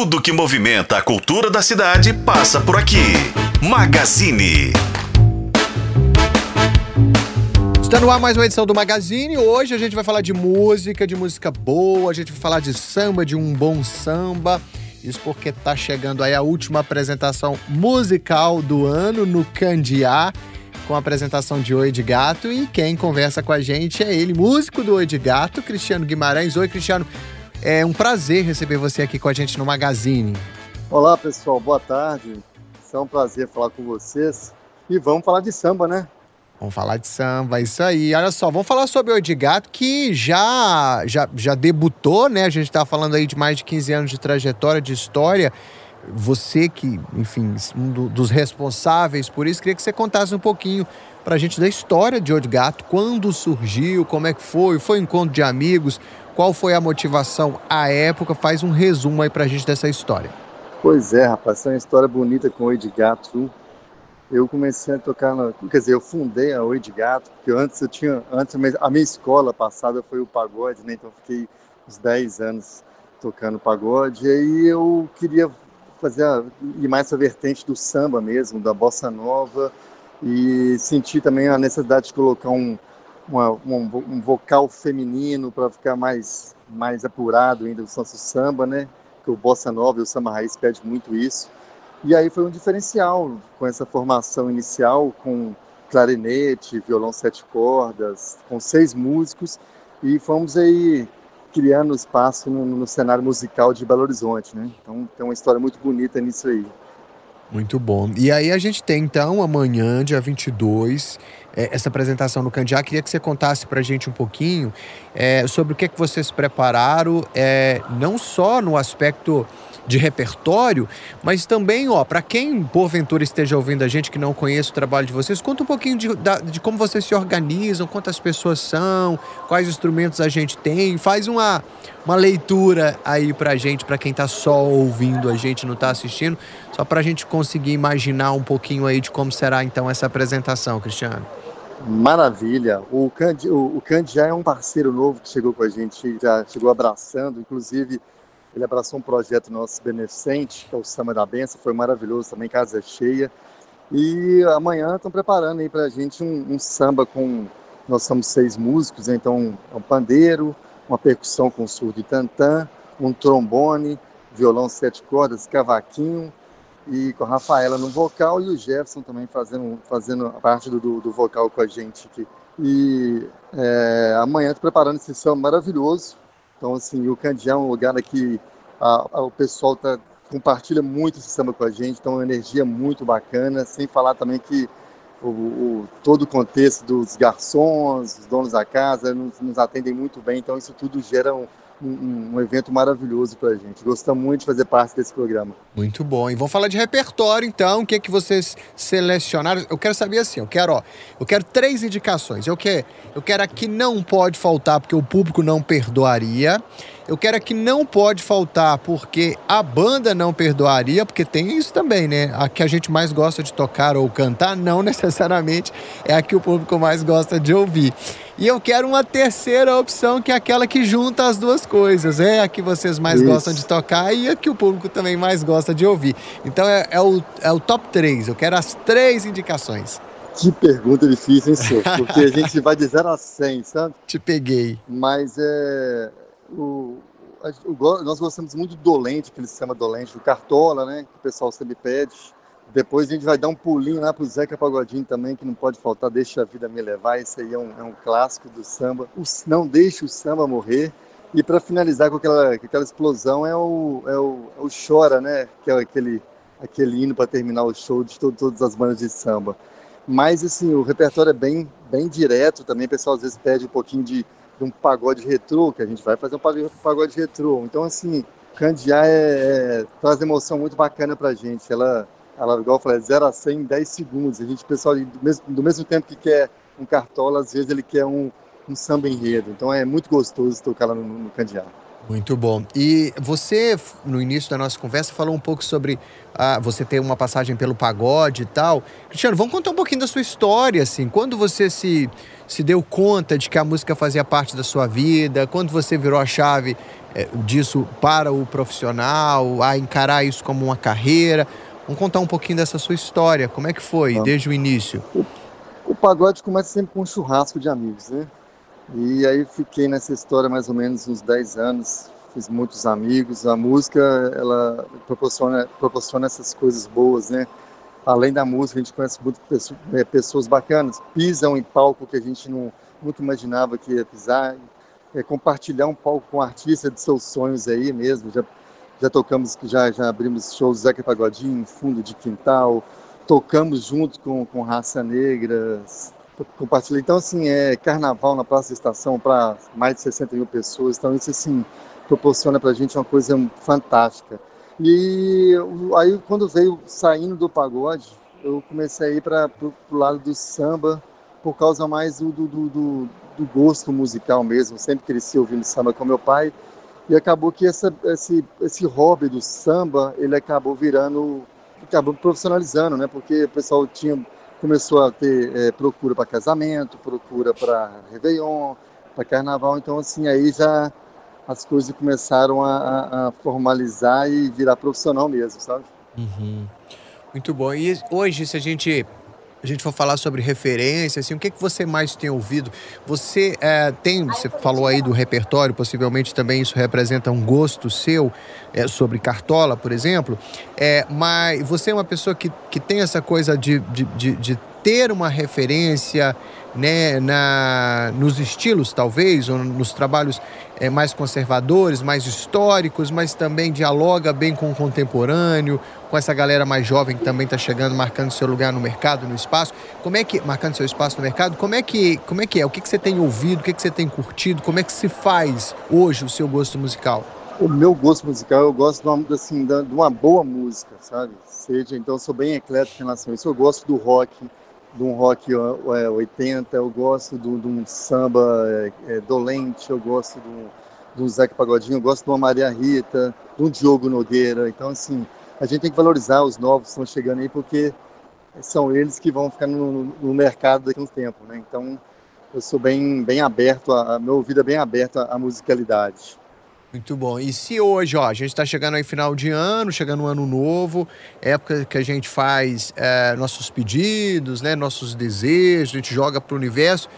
Tudo que movimenta a cultura da cidade passa por aqui. Magazine. Está no ar mais uma edição do Magazine. Hoje a gente vai falar de música, de música boa, a gente vai falar de samba, de um bom samba. Isso porque tá chegando aí a última apresentação musical do ano no Candiá, com a apresentação de Oi de Gato. E quem conversa com a gente é ele, músico do Oi de Gato, Cristiano Guimarães. Oi, Cristiano. É um prazer receber você aqui com a gente no Magazine. Olá, pessoal. Boa tarde. É um prazer falar com vocês. E vamos falar de samba, né? Vamos falar de samba, isso aí. Olha só, vamos falar sobre o Oi de Gato, que já, já, já debutou, né? A gente tá falando aí de mais de 15 anos de trajetória, de história. Você que, enfim, um do, dos responsáveis por isso, queria que você contasse um pouquinho pra gente da história de Oi de Gato, quando surgiu, como é que foi, foi um encontro de amigos, qual foi a motivação à época, faz um resumo aí pra gente dessa história. Pois é, rapaz, é uma história bonita com o Oi de Gato, eu comecei a tocar, na, quer dizer, eu fundei a Oi de Gato, porque antes eu tinha, antes a minha escola passada foi o pagode, né? Então fiquei uns 10 anos tocando pagode, e aí eu queria fazer a, ir mais essa vertente do samba mesmo, da bossa nova, e senti também a necessidade de colocar um, uma, um, um vocal feminino para ficar mais, mais apurado ainda do nosso samba, né? Que o bossa nova e o samba raiz pede muito isso. E aí foi um diferencial com essa formação inicial, com clarinete, violão sete cordas, com seis músicos, e fomos aí criando espaço no, no cenário musical de Belo Horizonte, né? Então tem uma história muito bonita nisso aí. Muito bom. E aí a gente tem então amanhã, dia 22, é, essa apresentação no Candiá. Queria que você contasse para a gente um pouquinho é, sobre o que, é que vocês prepararam, é, não só no aspecto de repertório, mas também, ó, para quem porventura esteja ouvindo a gente que não conhece o trabalho de vocês, conta um pouquinho de, de como vocês se organizam, quantas pessoas são, quais instrumentos a gente tem, faz uma, uma leitura aí pra gente, para quem tá só ouvindo a gente, não tá assistindo, só pra gente conseguir imaginar um pouquinho aí de como será então essa apresentação, Cristiano. Maravilha. O Candi, o, o já é um parceiro novo que chegou com a gente, já chegou abraçando, inclusive ele abraçou um projeto nosso beneficente, que é o Samba da Benção, foi maravilhoso também, casa cheia. E amanhã estão preparando aí para a gente um, um, samba com. Nós somos seis músicos, então é um pandeiro, uma percussão com surdo e tantã, um trombone, violão sete cordas, cavaquinho, e com a Rafaela no vocal e o Jefferson também fazendo, fazendo parte do, do vocal com a gente aqui. E é, amanhã estou preparando esse samba maravilhoso, então, assim, o Candiá é um lugar que o pessoal tá, compartilha muito esse samba com a gente, então é uma energia muito bacana, sem falar também que o, o, todo o contexto dos garçons, os donos da casa, nos, nos atendem muito bem, então isso tudo gera um, um, um evento maravilhoso para a gente. Gostamos muito de fazer parte desse programa. Muito bom. E vamos falar de repertório, então. O que é que vocês selecionaram? Eu quero saber assim, eu quero, ó, eu quero três indicações. Eu quero, eu quero aqui não pode faltar, porque o público não perdoaria. Eu quero aqui não pode faltar porque a banda não perdoaria, porque tem isso também, né? A que a gente mais gosta de tocar ou cantar, não necessariamente é a que o público mais gosta de ouvir. E eu quero uma terceira opção, que é aquela que junta as duas coisas. É a que vocês mais Isso. gostam de tocar e a que o público também mais gosta de ouvir. Então é, é, o, é o top 3. Eu quero as três indicações. Que pergunta difícil, hein, senhor? Porque a gente vai de 0 a 100, sabe? Te peguei. Mas é. O, o, nós gostamos muito do Dolente, que ele se chama Dolente, do Cartola, né? Que o pessoal sempre pede. Depois a gente vai dar um pulinho lá pro Zeca Pagodinho também, que não pode faltar, Deixa a Vida Me Levar, esse aí é um, é um clássico do samba. O, não Deixe o Samba Morrer. E para finalizar com aquela, aquela explosão é o, é, o, é o Chora, né? Que é aquele, aquele hino para terminar o show de todo, todas as bandas de samba. Mas assim, o repertório é bem, bem direto também, o pessoal às vezes pede um pouquinho de, de um pagode retrô, que a gente vai fazer um pagode retrô. Então assim, Candiá é, é, traz emoção muito bacana pra gente. Ela ela, igual eu falei, 0 a 100 em 10 segundos. A gente, pessoal, do mesmo, do mesmo tempo que quer um cartola, às vezes ele quer um, um samba enredo. Então é muito gostoso tocar lá no, no Candiá. Muito bom. E você, no início da nossa conversa, falou um pouco sobre ah, você ter uma passagem pelo pagode e tal. Cristiano, vamos contar um pouquinho da sua história, assim. Quando você se, se deu conta de que a música fazia parte da sua vida? Quando você virou a chave é, disso para o profissional, a encarar isso como uma carreira? Vamos contar um pouquinho dessa sua história. Como é que foi, desde o início? O, o pagode começa sempre com um churrasco de amigos, né? E aí fiquei nessa história mais ou menos uns 10 anos, fiz muitos amigos. A música, ela proporciona, proporciona essas coisas boas, né? Além da música, a gente conhece muitas é, pessoas bacanas, pisam em palco que a gente não, nunca imaginava que ia pisar, é, compartilhar um palco com um artista de seus sonhos aí mesmo. Já, já tocamos, já, já abrimos shows Zeca Pagodinho, Fundo de Quintal, tocamos junto com, com Raça Negra, compartilhar. Então, assim, é carnaval na Praça da Estação para mais de 60 mil pessoas. Então, isso, assim, proporciona para a gente uma coisa fantástica. E aí, quando veio saindo do pagode, eu comecei a ir para o lado do samba, por causa mais do, do, do, do, gosto musical mesmo. sempre cresci ouvindo samba com meu pai. E acabou que essa, esse, esse hobby do samba, ele acabou virando, acabou profissionalizando, né? Porque o pessoal tinha começou a ter é, procura para casamento, procura para Réveillon, para Carnaval, então assim, aí já as coisas começaram a, a formalizar e virar profissional mesmo, sabe? Uhum. Muito bom. E hoje, se a gente a gente for falar sobre referência, assim, o que, que você mais tem ouvido? Você é, tem, você falou aí do repertório, possivelmente também isso representa um gosto seu é, sobre Cartola, por exemplo, é, mas você é uma pessoa que, que tem essa coisa de, de, de, de ter uma referência né, na, nos estilos, talvez, ou nos trabalhos é, mais conservadores, mais históricos, mas também dialoga bem com o contemporâneo, com essa galera mais jovem que também está chegando, marcando seu lugar no mercado, no espaço. Como é que, marcando seu espaço no mercado, como é que, como é, que é? O que, que você tem ouvido, o que, que você tem curtido, como é que se faz hoje o seu gosto musical? O meu gosto musical, eu gosto de uma, assim, de uma boa música, sabe? Seja, então eu sou bem eclético em relação a isso. Eu gosto do rock, de um rock é, 80, eu gosto de, um samba é, é, dolente, eu gosto de um, de um Zeca Pagodinho, eu gosto de uma Maria Rita, de um Diogo Nogueira. Então, assim, a gente tem que valorizar os novos que estão chegando aí, porque são eles que vão ficar no, no mercado daqui a um tempo, né? Então, eu sou bem, bem aberto, a, meu ouvido é bem aberto à musicalidade. Muito bom. E se hoje, ó, a gente está chegando aí final de ano, chegando um ano novo, época que a gente faz é, nossos pedidos, né, nossos desejos, a gente joga para o universo.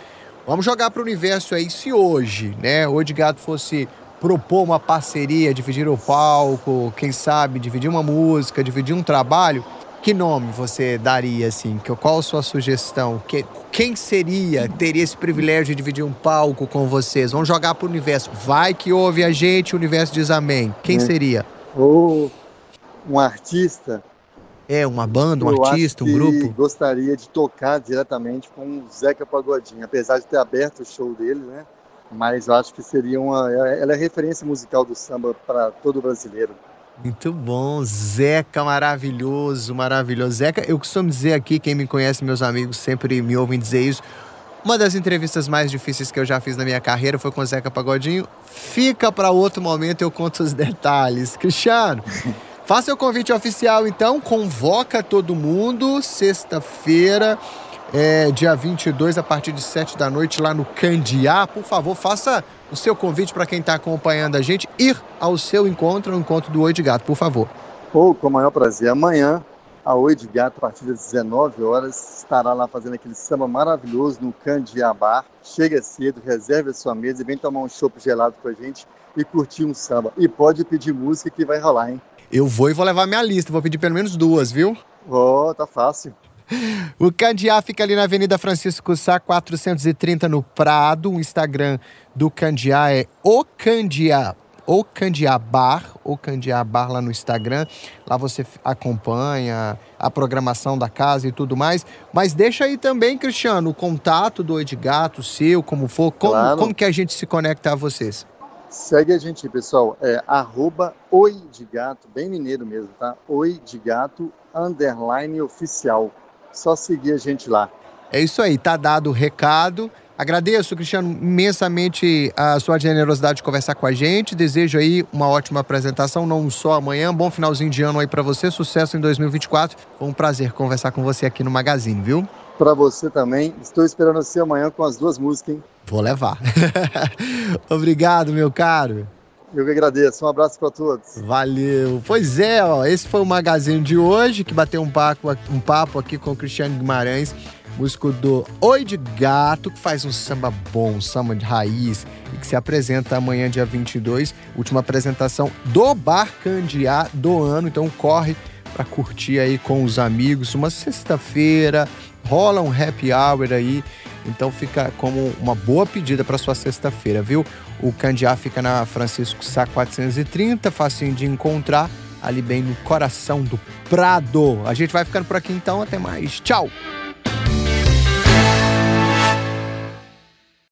Vamos jogar para o universo aí se hoje, né, o Gato fosse propor uma parceria, dividir o palco, quem sabe dividir uma música, dividir um trabalho, que nome você daria assim? Qual a sua sugestão? Que, quem seria, teria esse privilégio de dividir um palco com vocês? Vamos jogar para o universo. Vai que ouve a gente, o universo diz amém. Quem é. seria? Ou um artista. É, uma banda, um artista, um grupo? gostaria de tocar diretamente com o Zeca Pagodinho, apesar de ter aberto o show dele, né? Mas eu acho que seria uma. Ela é referência musical do samba para todo brasileiro. Muito bom, Zeca, maravilhoso, maravilhoso. Zeca, eu costumo dizer aqui, quem me conhece, meus amigos sempre me ouvem dizer isso. Uma das entrevistas mais difíceis que eu já fiz na minha carreira foi com o Zeca Pagodinho. Fica para outro momento, eu conto os detalhes. Cristiano, faça o convite oficial então, convoca todo mundo, sexta-feira é, dia 22, a partir de 7 da noite, lá no Candiá. Por favor, faça o seu convite para quem está acompanhando a gente ir ao seu encontro, ao encontro do Oi de Gato, por favor. Oh, com o maior prazer. Amanhã, a Oi de Gato, a partir das 19 horas, estará lá fazendo aquele samba maravilhoso no Candiá Bar. Chega cedo, reserve a sua mesa e vem tomar um chopp gelado com a gente e curtir um samba. E pode pedir música que vai rolar, hein? Eu vou e vou levar minha lista, vou pedir pelo menos duas, viu? Oh, tá fácil. O Candiá fica ali na Avenida Francisco Sá, 430 no Prado. O Instagram do Candiá é o Candiá, o Candiá Bar, o Candiá Bar lá no Instagram. Lá você acompanha a programação da casa e tudo mais. Mas deixa aí também, Cristiano, o contato do Oi de Gato, seu, como for. Como, claro. como que a gente se conecta a vocês? Segue a gente, pessoal. É arroba Oi de Gato, bem mineiro mesmo, tá? Oi de Gato, underline oficial. Só seguir a gente lá. É isso aí, tá dado o recado. Agradeço, Cristiano, imensamente a sua generosidade de conversar com a gente. Desejo aí uma ótima apresentação, não só amanhã. Bom finalzinho de ano aí para você, sucesso em 2024. Foi um prazer conversar com você aqui no Magazine, viu? Para você também. Estou esperando você amanhã com as duas músicas, hein? Vou levar. Obrigado, meu caro. Eu que agradeço. Um abraço para todos. Valeu. Pois é, ó, esse foi o Magazine de hoje, que bateu um papo, um papo aqui com o Cristiano Guimarães, músico do Oi de Gato, que faz um samba bom, um samba de raiz, e que se apresenta amanhã, dia 22, última apresentação do Bar Candiá do ano. Então corre para curtir aí com os amigos. Uma sexta-feira, rola um happy hour aí. Então fica como uma boa pedida para sua sexta-feira, viu? O Candiá fica na Francisco Sá 430, facinho de encontrar, ali bem no coração do Prado. A gente vai ficando por aqui então, até mais. Tchau!